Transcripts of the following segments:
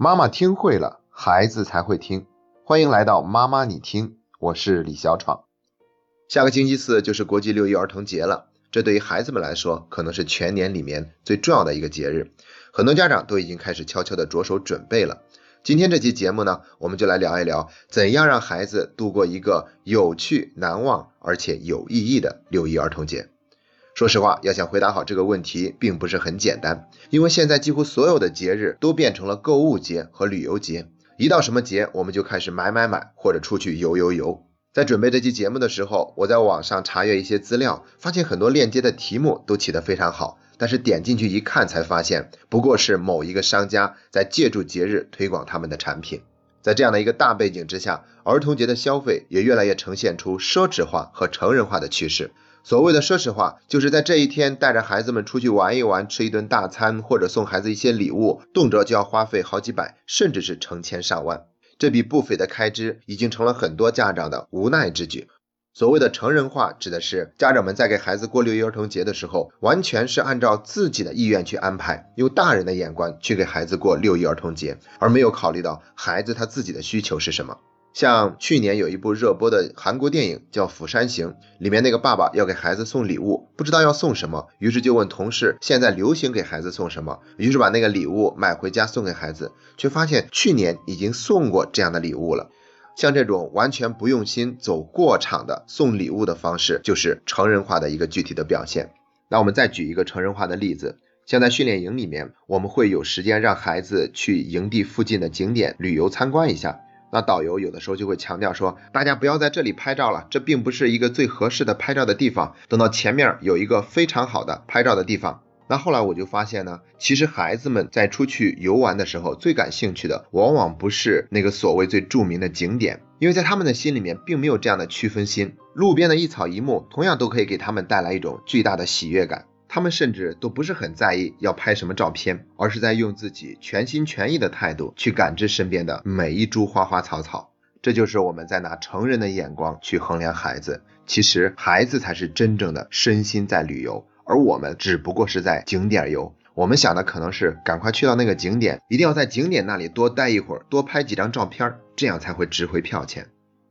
妈妈听会了，孩子才会听。欢迎来到妈妈你听，我是李小闯。下个星期四就是国际六一儿童节了，这对于孩子们来说，可能是全年里面最重要的一个节日。很多家长都已经开始悄悄的着手准备了。今天这期节目呢，我们就来聊一聊，怎样让孩子度过一个有趣、难忘而且有意义的六一儿童节。说实话，要想回答好这个问题，并不是很简单，因为现在几乎所有的节日都变成了购物节和旅游节。一到什么节，我们就开始买买买，或者出去游游游。在准备这期节目的时候，我在网上查阅一些资料，发现很多链接的题目都起得非常好，但是点进去一看，才发现不过是某一个商家在借助节日推广他们的产品。在这样的一个大背景之下，儿童节的消费也越来越呈现出奢侈化和成人化的趋势。所谓的奢侈化，就是在这一天带着孩子们出去玩一玩，吃一顿大餐，或者送孩子一些礼物，动辄就要花费好几百，甚至是成千上万。这笔不菲的开支，已经成了很多家长的无奈之举。所谓的成人化，指的是家长们在给孩子过六一儿童节的时候，完全是按照自己的意愿去安排，用大人的眼光去给孩子过六一儿童节，而没有考虑到孩子他自己的需求是什么。像去年有一部热播的韩国电影叫《釜山行》，里面那个爸爸要给孩子送礼物，不知道要送什么，于是就问同事现在流行给孩子送什么，于是把那个礼物买回家送给孩子，却发现去年已经送过这样的礼物了。像这种完全不用心、走过场的送礼物的方式，就是成人化的一个具体的表现。那我们再举一个成人化的例子，像在训练营里面，我们会有时间让孩子去营地附近的景点旅游参观一下。那导游有的时候就会强调说，大家不要在这里拍照了，这并不是一个最合适的拍照的地方。等到前面有一个非常好的拍照的地方。那后来我就发现呢，其实孩子们在出去游玩的时候，最感兴趣的往往不是那个所谓最著名的景点，因为在他们的心里面并没有这样的区分心。路边的一草一木，同样都可以给他们带来一种巨大的喜悦感。他们甚至都不是很在意要拍什么照片，而是在用自己全心全意的态度去感知身边的每一株花花草草。这就是我们在拿成人的眼光去衡量孩子，其实孩子才是真正的身心在旅游，而我们只不过是在景点游。我们想的可能是赶快去到那个景点，一定要在景点那里多待一会儿，多拍几张照片，这样才会值回票钱。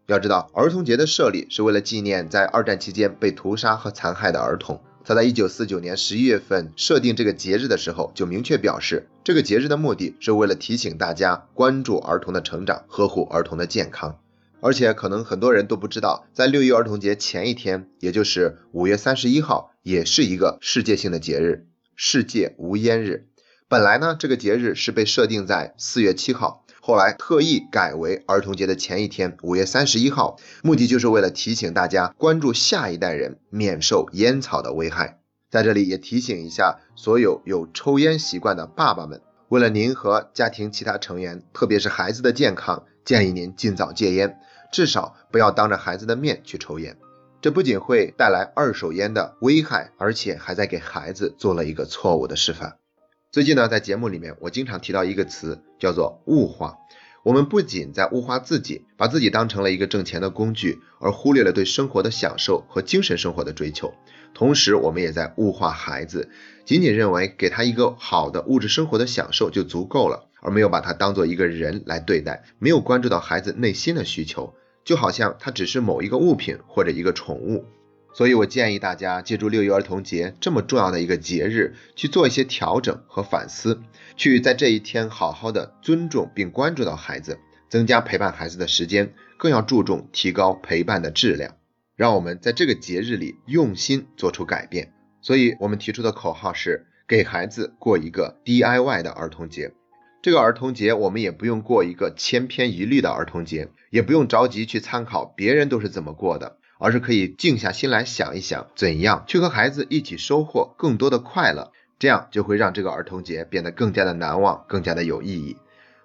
要知道，儿童节的设立是为了纪念在二战期间被屠杀和残害的儿童。他在一九四九年十一月份设定这个节日的时候，就明确表示，这个节日的目的是为了提醒大家关注儿童的成长，呵护儿童的健康。而且，可能很多人都不知道，在六一儿童节前一天，也就是五月三十一号，也是一个世界性的节日——世界无烟日。本来呢，这个节日是被设定在四月七号。后来特意改为儿童节的前一天，五月三十一号，目的就是为了提醒大家关注下一代人免受烟草的危害。在这里也提醒一下所有有抽烟习惯的爸爸们，为了您和家庭其他成员，特别是孩子的健康，建议您尽早戒烟，至少不要当着孩子的面去抽烟。这不仅会带来二手烟的危害，而且还在给孩子做了一个错误的示范。最近呢，在节目里面，我经常提到一个词，叫做物化。我们不仅在物化自己，把自己当成了一个挣钱的工具，而忽略了对生活的享受和精神生活的追求。同时，我们也在物化孩子，仅仅认为给他一个好的物质生活的享受就足够了，而没有把他当做一个人来对待，没有关注到孩子内心的需求，就好像他只是某一个物品或者一个宠物。所以我建议大家借助六一儿童节这么重要的一个节日，去做一些调整和反思，去在这一天好好的尊重并关注到孩子，增加陪伴孩子的时间，更要注重提高陪伴的质量。让我们在这个节日里用心做出改变。所以我们提出的口号是：给孩子过一个 DIY 的儿童节。这个儿童节，我们也不用过一个千篇一律的儿童节，也不用着急去参考别人都是怎么过的。而是可以静下心来想一想，怎样去和孩子一起收获更多的快乐，这样就会让这个儿童节变得更加的难忘，更加的有意义。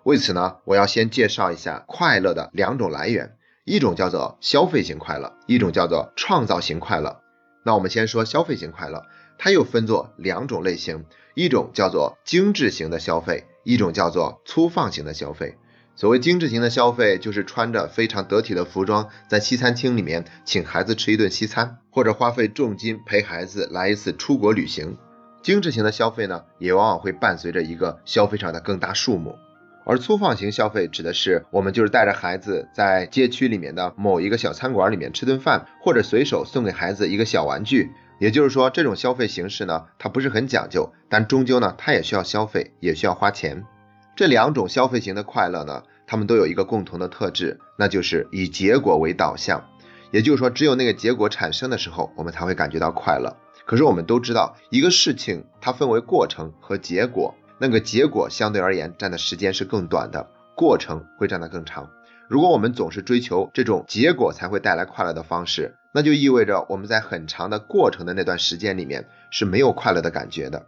为此呢，我要先介绍一下快乐的两种来源，一种叫做消费型快乐，一种叫做创造型快乐。那我们先说消费型快乐，它又分作两种类型，一种叫做精致型的消费，一种叫做粗放型的消费。所谓精致型的消费，就是穿着非常得体的服装，在西餐厅里面请孩子吃一顿西餐，或者花费重金陪孩子来一次出国旅行。精致型的消费呢，也往往会伴随着一个消费上的更大数目。而粗放型消费指的是我们就是带着孩子在街区里面的某一个小餐馆里面吃顿饭，或者随手送给孩子一个小玩具。也就是说，这种消费形式呢，它不是很讲究，但终究呢，它也需要消费，也需要花钱。这两种消费型的快乐呢，它们都有一个共同的特质，那就是以结果为导向。也就是说，只有那个结果产生的时候，我们才会感觉到快乐。可是我们都知道，一个事情它分为过程和结果。那个结果相对而言占的时间是更短的，过程会占得更长。如果我们总是追求这种结果才会带来快乐的方式，那就意味着我们在很长的过程的那段时间里面是没有快乐的感觉的。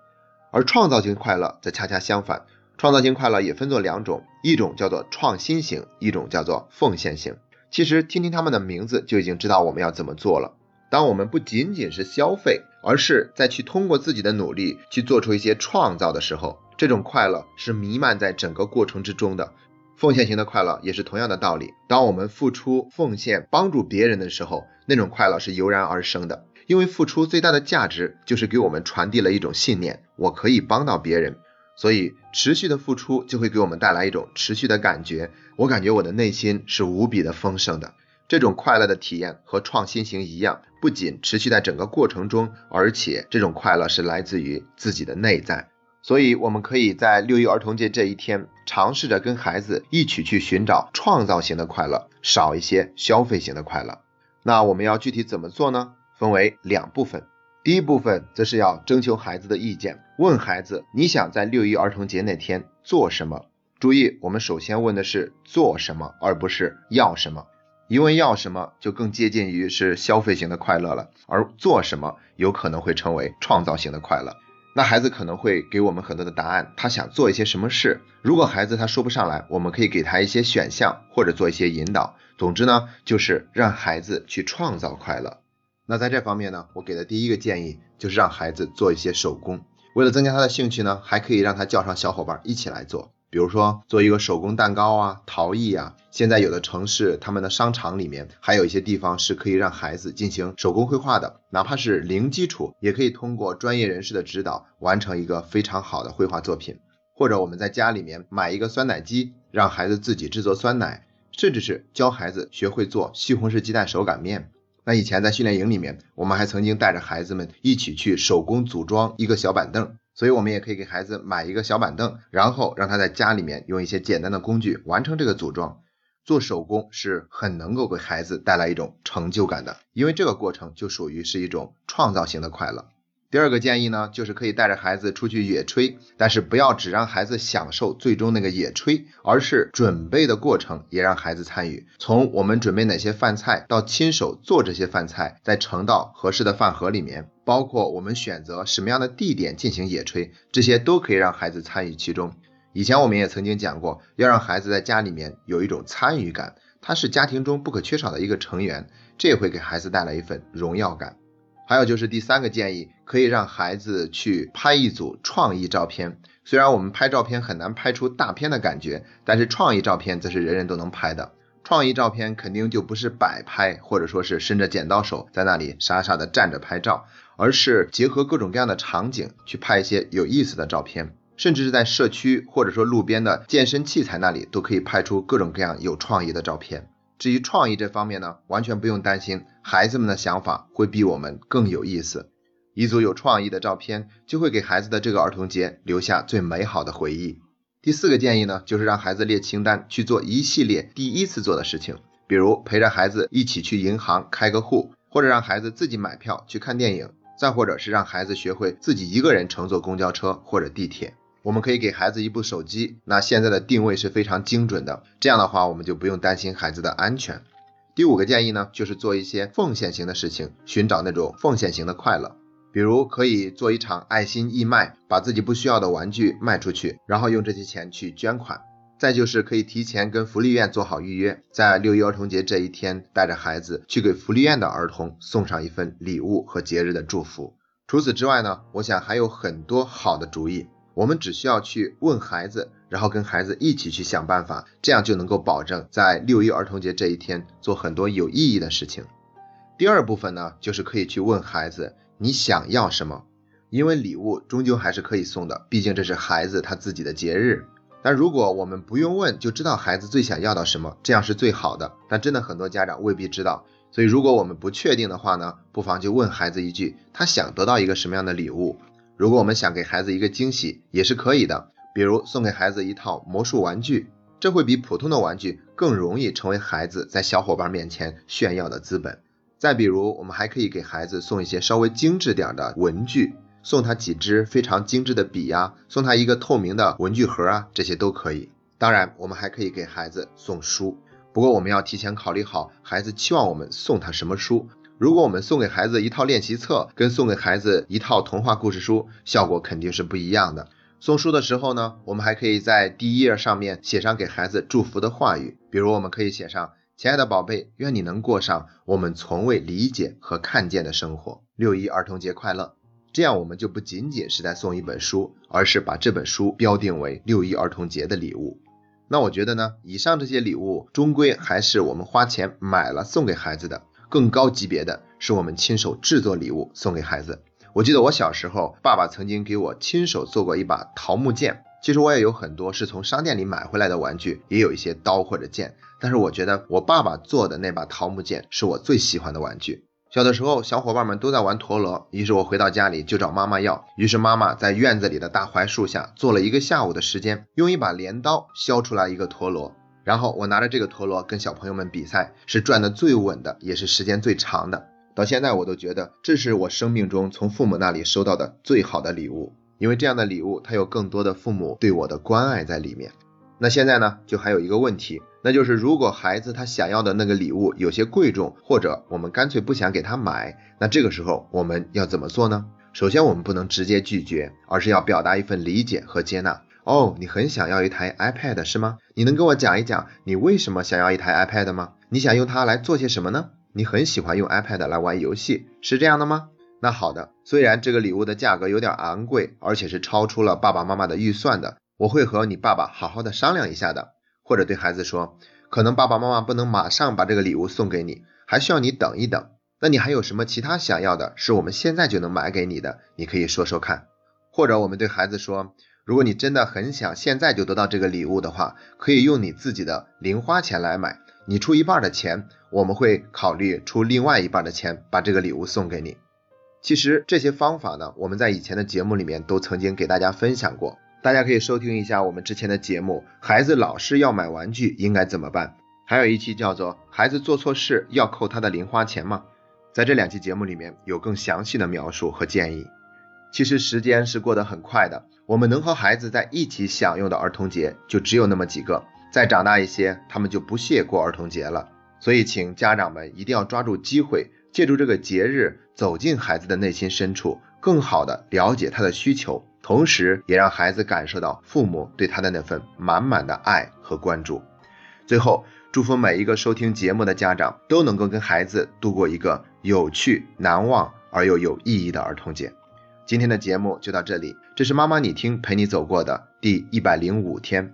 而创造性快乐则恰恰相反，创造性快乐也分作两种，一种叫做创新型，一种叫做奉献型。其实听听他们的名字就已经知道我们要怎么做了。当我们不仅仅是消费，而是在去通过自己的努力去做出一些创造的时候。这种快乐是弥漫在整个过程之中的，奉献型的快乐也是同样的道理。当我们付出奉献帮助别人的时候，那种快乐是油然而生的。因为付出最大的价值就是给我们传递了一种信念：我可以帮到别人。所以持续的付出就会给我们带来一种持续的感觉，我感觉我的内心是无比的丰盛的。这种快乐的体验和创新型一样，不仅持续在整个过程中，而且这种快乐是来自于自己的内在。所以，我们可以在六一儿童节这一天，尝试着跟孩子一起去寻找创造型的快乐，少一些消费型的快乐。那我们要具体怎么做呢？分为两部分。第一部分则是要征求孩子的意见，问孩子你想在六一儿童节那天做什么。注意，我们首先问的是做什么，而不是要什么。一问要什么，就更接近于是消费型的快乐了，而做什么有可能会成为创造型的快乐。那孩子可能会给我们很多的答案，他想做一些什么事。如果孩子他说不上来，我们可以给他一些选项，或者做一些引导。总之呢，就是让孩子去创造快乐。那在这方面呢，我给的第一个建议就是让孩子做一些手工。为了增加他的兴趣呢，还可以让他叫上小伙伴一起来做。比如说做一个手工蛋糕啊，陶艺啊。现在有的城市，他们的商场里面还有一些地方是可以让孩子进行手工绘画的，哪怕是零基础，也可以通过专业人士的指导完成一个非常好的绘画作品。或者我们在家里面买一个酸奶机，让孩子自己制作酸奶，甚至是教孩子学会做西红柿鸡蛋手擀面。那以前在训练营里面，我们还曾经带着孩子们一起去手工组装一个小板凳。所以，我们也可以给孩子买一个小板凳，然后让他在家里面用一些简单的工具完成这个组装。做手工是很能够给孩子带来一种成就感的，因为这个过程就属于是一种创造型的快乐。第二个建议呢，就是可以带着孩子出去野炊，但是不要只让孩子享受最终那个野炊，而是准备的过程也让孩子参与。从我们准备哪些饭菜，到亲手做这些饭菜，再盛到合适的饭盒里面，包括我们选择什么样的地点进行野炊，这些都可以让孩子参与其中。以前我们也曾经讲过，要让孩子在家里面有一种参与感，他是家庭中不可缺少的一个成员，这也会给孩子带来一份荣耀感。还有就是第三个建议，可以让孩子去拍一组创意照片。虽然我们拍照片很难拍出大片的感觉，但是创意照片则是人人都能拍的。创意照片肯定就不是摆拍，或者说是伸着剪刀手在那里傻傻的站着拍照，而是结合各种各样的场景去拍一些有意思的照片，甚至是在社区或者说路边的健身器材那里都可以拍出各种各样有创意的照片。至于创意这方面呢，完全不用担心，孩子们的想法会比我们更有意思。一组有创意的照片，就会给孩子的这个儿童节留下最美好的回忆。第四个建议呢，就是让孩子列清单，去做一系列第一次做的事情，比如陪着孩子一起去银行开个户，或者让孩子自己买票去看电影，再或者是让孩子学会自己一个人乘坐公交车或者地铁。我们可以给孩子一部手机，那现在的定位是非常精准的。这样的话，我们就不用担心孩子的安全。第五个建议呢，就是做一些奉献型的事情，寻找那种奉献型的快乐。比如可以做一场爱心义卖，把自己不需要的玩具卖出去，然后用这些钱去捐款。再就是可以提前跟福利院做好预约，在六一儿童节这一天，带着孩子去给福利院的儿童送上一份礼物和节日的祝福。除此之外呢，我想还有很多好的主意。我们只需要去问孩子，然后跟孩子一起去想办法，这样就能够保证在六一儿童节这一天做很多有意义的事情。第二部分呢，就是可以去问孩子你想要什么，因为礼物终究还是可以送的，毕竟这是孩子他自己的节日。但如果我们不用问就知道孩子最想要到什么，这样是最好的。但真的很多家长未必知道，所以如果我们不确定的话呢，不妨就问孩子一句：他想得到一个什么样的礼物？如果我们想给孩子一个惊喜，也是可以的，比如送给孩子一套魔术玩具，这会比普通的玩具更容易成为孩子在小伙伴面前炫耀的资本。再比如，我们还可以给孩子送一些稍微精致点的文具，送他几支非常精致的笔呀，送他一个透明的文具盒啊，这些都可以。当然，我们还可以给孩子送书，不过我们要提前考虑好孩子期望我们送他什么书。如果我们送给孩子一套练习册，跟送给孩子一套童话故事书，效果肯定是不一样的。送书的时候呢，我们还可以在第一页上面写上给孩子祝福的话语，比如我们可以写上。亲爱的宝贝，愿你能过上我们从未理解和看见的生活。六一儿童节快乐！这样我们就不仅仅是在送一本书，而是把这本书标定为六一儿童节的礼物。那我觉得呢，以上这些礼物终归还是我们花钱买了送给孩子的。更高级别的是我们亲手制作礼物送给孩子。我记得我小时候，爸爸曾经给我亲手做过一把桃木剑。其实我也有很多是从商店里买回来的玩具，也有一些刀或者剑。但是我觉得我爸爸做的那把桃木剑是我最喜欢的玩具。小的时候，小伙伴们都在玩陀螺，于是我回到家里就找妈妈要。于是妈妈在院子里的大槐树下做了一个下午的时间，用一把镰刀削出来一个陀螺。然后我拿着这个陀螺跟小朋友们比赛，是转的最稳的，也是时间最长的。到现在我都觉得这是我生命中从父母那里收到的最好的礼物，因为这样的礼物它有更多的父母对我的关爱在里面。那现在呢，就还有一个问题，那就是如果孩子他想要的那个礼物有些贵重，或者我们干脆不想给他买，那这个时候我们要怎么做呢？首先，我们不能直接拒绝，而是要表达一份理解和接纳。哦，你很想要一台 iPad 是吗？你能跟我讲一讲你为什么想要一台 iPad 吗？你想用它来做些什么呢？你很喜欢用 iPad 来玩游戏，是这样的吗？那好的，虽然这个礼物的价格有点昂贵，而且是超出了爸爸妈妈的预算的。我会和你爸爸好好的商量一下的，或者对孩子说，可能爸爸妈妈不能马上把这个礼物送给你，还需要你等一等。那你还有什么其他想要的，是我们现在就能买给你的？你可以说说看。或者我们对孩子说，如果你真的很想现在就得到这个礼物的话，可以用你自己的零花钱来买，你出一半的钱，我们会考虑出另外一半的钱把这个礼物送给你。其实这些方法呢，我们在以前的节目里面都曾经给大家分享过。大家可以收听一下我们之前的节目，孩子老是要买玩具应该怎么办？还有一期叫做孩子做错事要扣他的零花钱吗？在这两期节目里面有更详细的描述和建议。其实时间是过得很快的，我们能和孩子在一起享用的儿童节就只有那么几个，再长大一些，他们就不屑过儿童节了。所以请家长们一定要抓住机会，借助这个节日走进孩子的内心深处，更好的了解他的需求。同时，也让孩子感受到父母对他的那份满满的爱和关注。最后，祝福每一个收听节目的家长都能够跟孩子度过一个有趣、难忘而又有意义的儿童节。今天的节目就到这里，这是妈妈你听陪你走过的第一百零五天。